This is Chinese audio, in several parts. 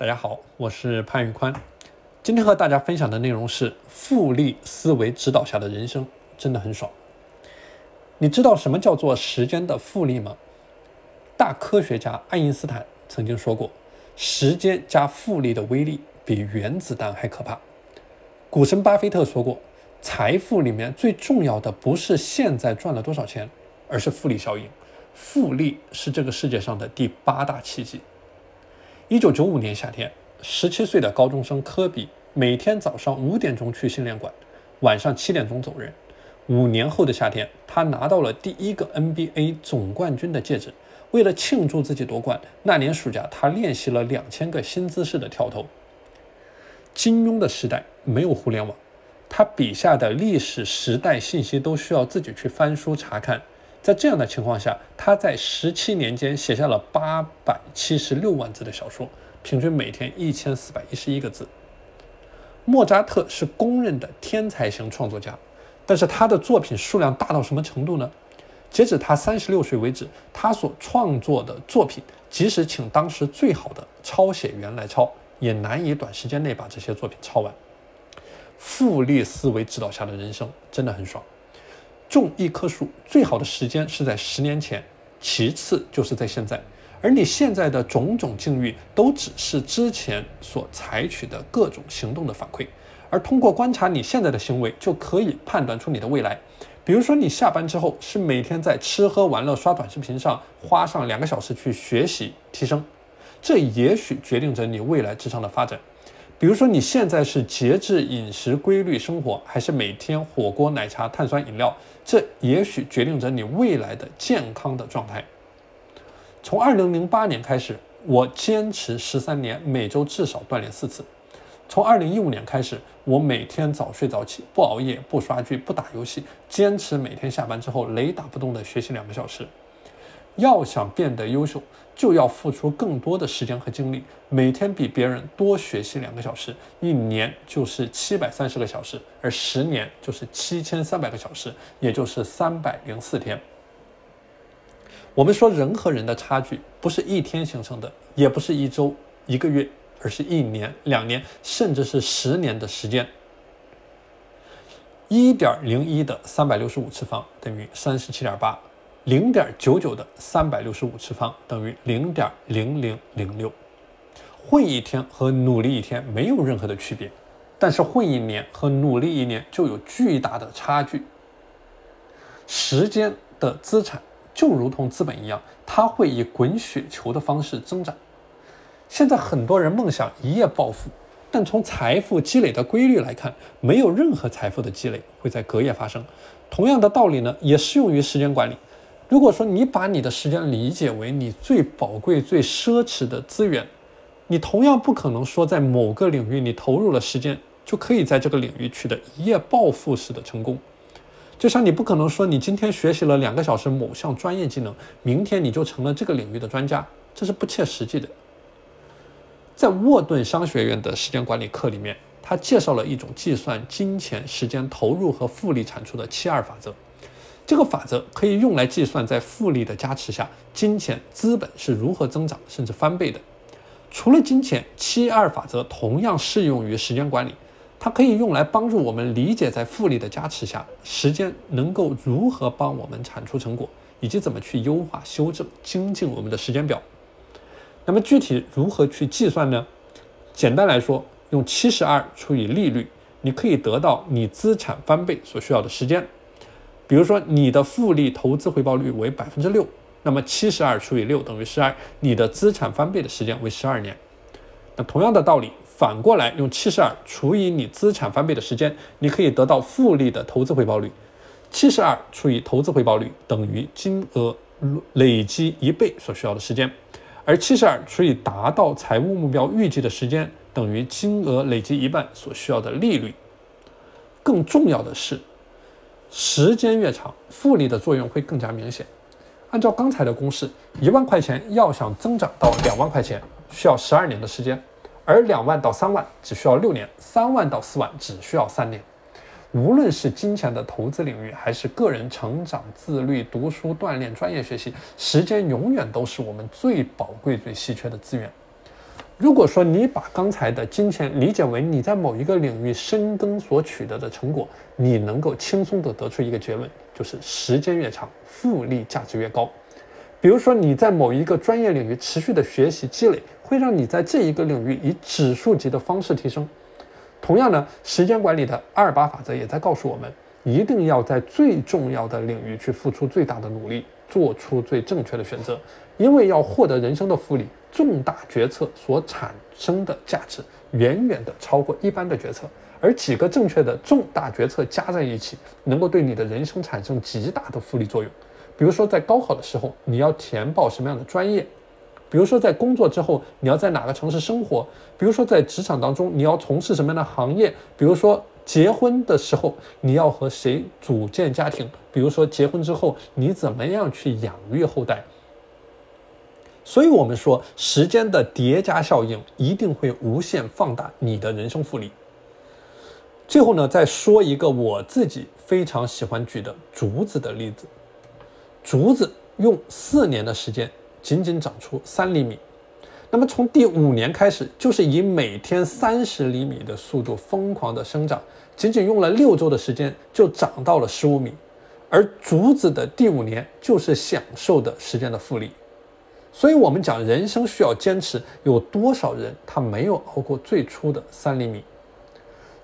大家好，我是潘宇宽。今天和大家分享的内容是复利思维指导下的人生真的很爽。你知道什么叫做时间的复利吗？大科学家爱因斯坦曾经说过，时间加复利的威力比原子弹还可怕。股神巴菲特说过，财富里面最重要的不是现在赚了多少钱，而是复利效应。复利是这个世界上的第八大奇迹。一九九五年夏天，十七岁的高中生科比每天早上五点钟去训练馆，晚上七点钟走人。五年后的夏天，他拿到了第一个 NBA 总冠军的戒指。为了庆祝自己夺冠，那年暑假他练习了两千个新姿势的跳投。金庸的时代没有互联网，他笔下的历史时代信息都需要自己去翻书查看。在这样的情况下，他在十七年间写下了八百七十六万字的小说，平均每天一千四百一十一个字。莫扎特是公认的天才型创作家，但是他的作品数量大到什么程度呢？截止他三十六岁为止，他所创作的作品，即使请当时最好的抄写员来抄，也难以短时间内把这些作品抄完。复利思维指导下的人生真的很爽。种一棵树最好的时间是在十年前，其次就是在现在。而你现在的种种境遇，都只是之前所采取的各种行动的反馈。而通过观察你现在的行为，就可以判断出你的未来。比如说，你下班之后是每天在吃喝玩乐、刷短视频上花上两个小时去学习提升，这也许决定着你未来职场的发展。比如说，你现在是节制饮食、规律生活，还是每天火锅、奶茶、碳酸饮料？这也许决定着你未来的健康的状态。从二零零八年开始，我坚持十三年，每周至少锻炼四次。从二零一五年开始，我每天早睡早起，不熬夜，不刷剧，不打游戏，坚持每天下班之后雷打不动的学习两个小时。要想变得优秀，就要付出更多的时间和精力，每天比别人多学习两个小时，一年就是七百三十个小时，而十年就是七千三百个小时，也就是三百零四天。我们说人和人的差距不是一天形成的，也不是一周、一个月，而是一年、两年，甚至是十年的时间。一点零一的三百六十五次方等于三十七点八。零点九九的三百六十五次方等于零点零零零六。混一天和努力一天没有任何的区别，但是混一年和努力一年就有巨大的差距。时间的资产就如同资本一样，它会以滚雪球的方式增长。现在很多人梦想一夜暴富，但从财富积累的规律来看，没有任何财富的积累会在隔夜发生。同样的道理呢，也适用于时间管理。如果说你把你的时间理解为你最宝贵、最奢侈的资源，你同样不可能说在某个领域你投入了时间就可以在这个领域取得一夜暴富式的成功。就像你不可能说你今天学习了两个小时某项专业技能，明天你就成了这个领域的专家，这是不切实际的。在沃顿商学院的时间管理课里面，他介绍了一种计算金钱、时间投入和复利产出的七二法则。这个法则可以用来计算，在复利的加持下，金钱资本是如何增长甚至翻倍的。除了金钱，七二法则同样适用于时间管理，它可以用来帮助我们理解，在复利的加持下，时间能够如何帮我们产出成果，以及怎么去优化、修正、精进我们的时间表。那么具体如何去计算呢？简单来说，用七十二除以利率，你可以得到你资产翻倍所需要的时间。比如说，你的复利投资回报率为百分之六，那么七十二除以六等于十二，你的资产翻倍的时间为十二年。那同样的道理，反过来用七十二除以你资产翻倍的时间，你可以得到复利的投资回报率。七十二除以投资回报率等于金额累积一倍所需要的时间，而七十二除以达到财务目标预计的时间等于金额累积一半所需要的利率。更重要的是。时间越长，复利的作用会更加明显。按照刚才的公式，一万块钱要想增长到两万块钱，需要十二年的时间；而两万到三万只需要六年，三万到四万只需要三年。无论是金钱的投资领域，还是个人成长、自律、读书、锻炼、专业学习，时间永远都是我们最宝贵、最稀缺的资源。如果说你把刚才的金钱理解为你在某一个领域深耕所取得的成果，你能够轻松地得出一个结论，就是时间越长，复利价值越高。比如说你在某一个专业领域持续的学习积累，会让你在这一个领域以指数级的方式提升。同样呢，时间管理的二八法则也在告诉我们，一定要在最重要的领域去付出最大的努力，做出最正确的选择，因为要获得人生的复利。重大决策所产生的价值远远的超过一般的决策，而几个正确的重大决策加在一起，能够对你的人生产生极大的复利作用。比如说，在高考的时候，你要填报什么样的专业；比如说，在工作之后，你要在哪个城市生活；比如说，在职场当中，你要从事什么样的行业；比如说，结婚的时候，你要和谁组建家庭；比如说，结婚之后，你怎么样去养育后代。所以，我们说，时间的叠加效应一定会无限放大你的人生复利。最后呢，再说一个我自己非常喜欢举的竹子的例子。竹子用四年的时间仅仅长出三厘米，那么从第五年开始，就是以每天三十厘米的速度疯狂的生长，仅仅用了六周的时间就长到了十五米。而竹子的第五年就是享受的时间的复利。所以，我们讲人生需要坚持，有多少人他没有熬过最初的三厘米？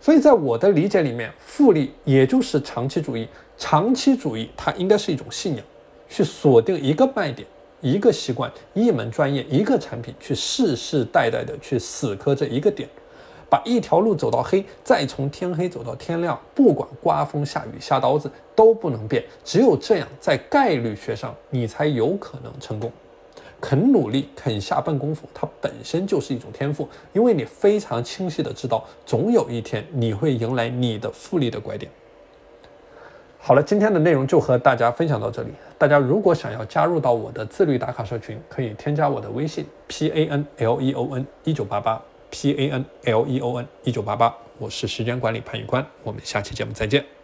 所以在我的理解里面，复利也就是长期主义。长期主义它应该是一种信仰，去锁定一个卖点、一个习惯、一门专业、一个产品，去世世代代的去死磕这一个点，把一条路走到黑，再从天黑走到天亮，不管刮风下雨下刀子都不能变。只有这样，在概率学上，你才有可能成功。肯努力，肯下笨功夫，它本身就是一种天赋，因为你非常清晰的知道，总有一天你会迎来你的复利的拐点。好了，今天的内容就和大家分享到这里。大家如果想要加入到我的自律打卡社群，可以添加我的微信 p a n l e o n 一九八八 p a n l e o n 一九八八，我是时间管理潘宇宽，我们下期节目再见。